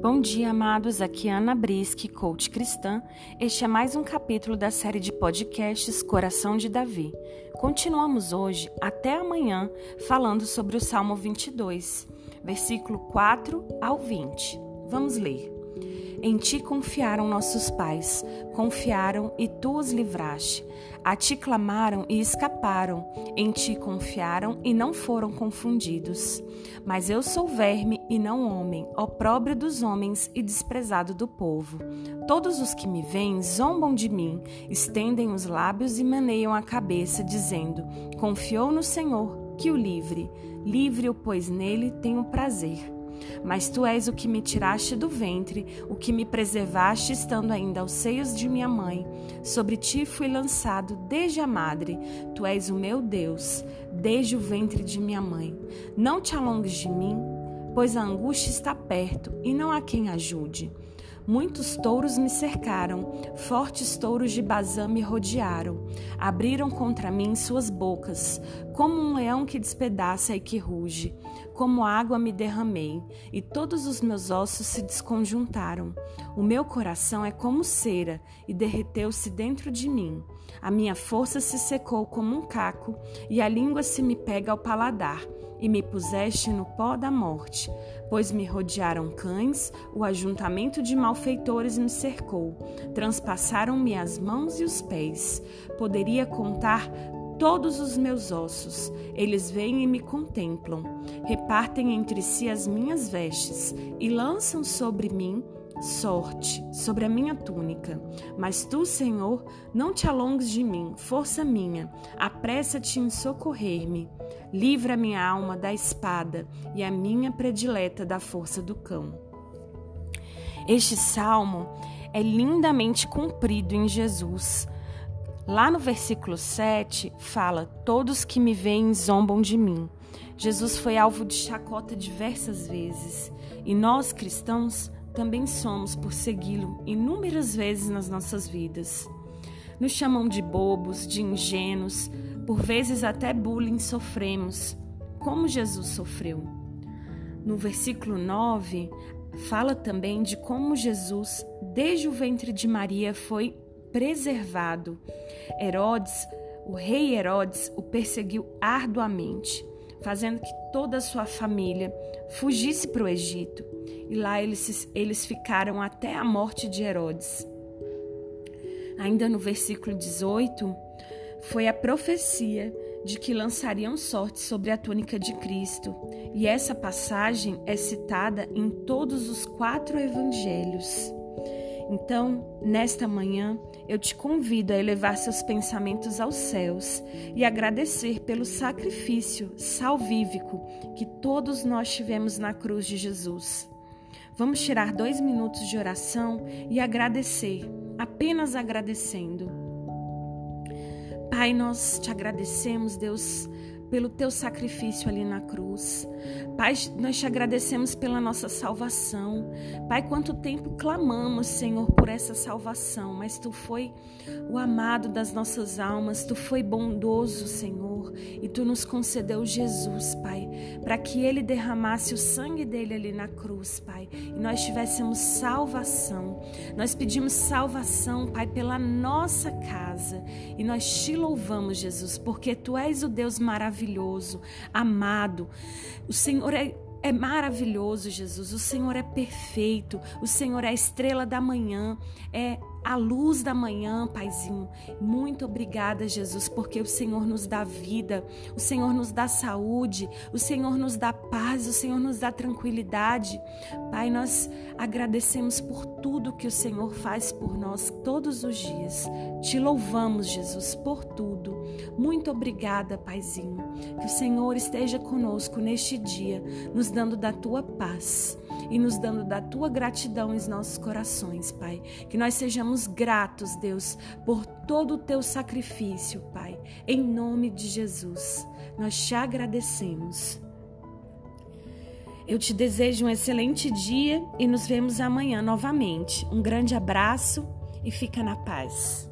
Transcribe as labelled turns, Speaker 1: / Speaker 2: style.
Speaker 1: Bom dia, amados. Aqui é Ana Brisque, coach cristã. Este é mais um capítulo da série de podcasts Coração de Davi. Continuamos hoje, até amanhã, falando sobre o Salmo 22, versículo 4 ao 20. Vamos ler. Em ti confiaram nossos pais, confiaram e tu os livraste. A ti clamaram e escaparam, em ti confiaram e não foram confundidos. Mas eu sou verme e não homem, opróbrio dos homens e desprezado do povo. Todos os que me veem zombam de mim, estendem os lábios e maneiam a cabeça, dizendo: Confiou no Senhor, que o livre. Livre-o, pois nele tenho prazer. Mas tu és o que me tiraste do ventre, o que me preservaste estando ainda aos seios de minha mãe. Sobre ti fui lançado desde a madre. Tu és o meu Deus, desde o ventre de minha mãe. Não te alongues de mim, pois a angústia está perto e não há quem ajude. Muitos touros me cercaram, fortes touros de Bazã me rodearam. Abriram contra mim suas bocas, como um leão que despedaça e que ruge. Como água me derramei, e todos os meus ossos se desconjuntaram. O meu coração é como cera, e derreteu-se dentro de mim. A minha força se secou como um caco, e a língua se me pega ao paladar e me puseste no pó da morte, pois me rodearam cães, o ajuntamento de malfeitores me cercou, transpassaram-me as mãos e os pés. Poderia contar todos os meus ossos. Eles vêm e me contemplam, repartem entre si as minhas vestes e lançam sobre mim sorte sobre a minha túnica. Mas tu, Senhor, não te alongues de mim, força minha, apressa-te em socorrer-me. Livra minha alma da espada e a minha predileta da força do cão. Este salmo é lindamente cumprido em Jesus. Lá no versículo 7 fala: Todos que me veem zombam de mim. Jesus foi alvo de chacota diversas vezes e nós cristãos também somos por segui-lo inúmeras vezes nas nossas vidas. Nos chamam de bobos, de ingênuos, por vezes até bullying sofremos, como Jesus sofreu. No versículo 9, fala também de como Jesus, desde o ventre de Maria, foi preservado. Herodes, o rei Herodes, o perseguiu arduamente, fazendo que toda a sua família fugisse para o Egito e lá eles, eles ficaram até a morte de Herodes. Ainda no versículo 18, foi a profecia de que lançariam sorte sobre a túnica de Cristo, e essa passagem é citada em todos os quatro evangelhos. Então, nesta manhã, eu te convido a elevar seus pensamentos aos céus e agradecer pelo sacrifício salvífico que todos nós tivemos na cruz de Jesus. Vamos tirar dois minutos de oração e agradecer, apenas agradecendo. Pai, nós te agradecemos, Deus, pelo teu sacrifício ali na cruz. Pai, nós te agradecemos pela nossa salvação. Pai, quanto tempo clamamos, Senhor, por essa salvação, mas tu foi o amado das nossas almas, tu foi bondoso, Senhor, e tu nos concedeu Jesus, Pai, para que ele derramasse o sangue dele ali na cruz, Pai, e nós tivéssemos salvação. Nós pedimos salvação, Pai, pela nossa casa, e nós te louvamos, Jesus, porque tu és o Deus maravilhoso amado. O Senhor é é maravilhoso, Jesus. O Senhor é perfeito. O Senhor é a estrela da manhã. É a luz da manhã, Paizinho. Muito obrigada, Jesus, porque o Senhor nos dá vida, o Senhor nos dá saúde, o Senhor nos dá paz, o Senhor nos dá tranquilidade. Pai, nós agradecemos por tudo que o Senhor faz por nós todos os dias. Te louvamos, Jesus, por tudo. Muito obrigada, Paizinho. Que o Senhor esteja conosco neste dia, nos dando da tua paz e nos dando da tua gratidão em nossos corações, Pai. Que nós sejamos gratos, Deus, por todo o teu sacrifício, Pai. Em nome de Jesus, nós te agradecemos. Eu te desejo um excelente dia e nos vemos amanhã novamente. Um grande abraço e fica na paz.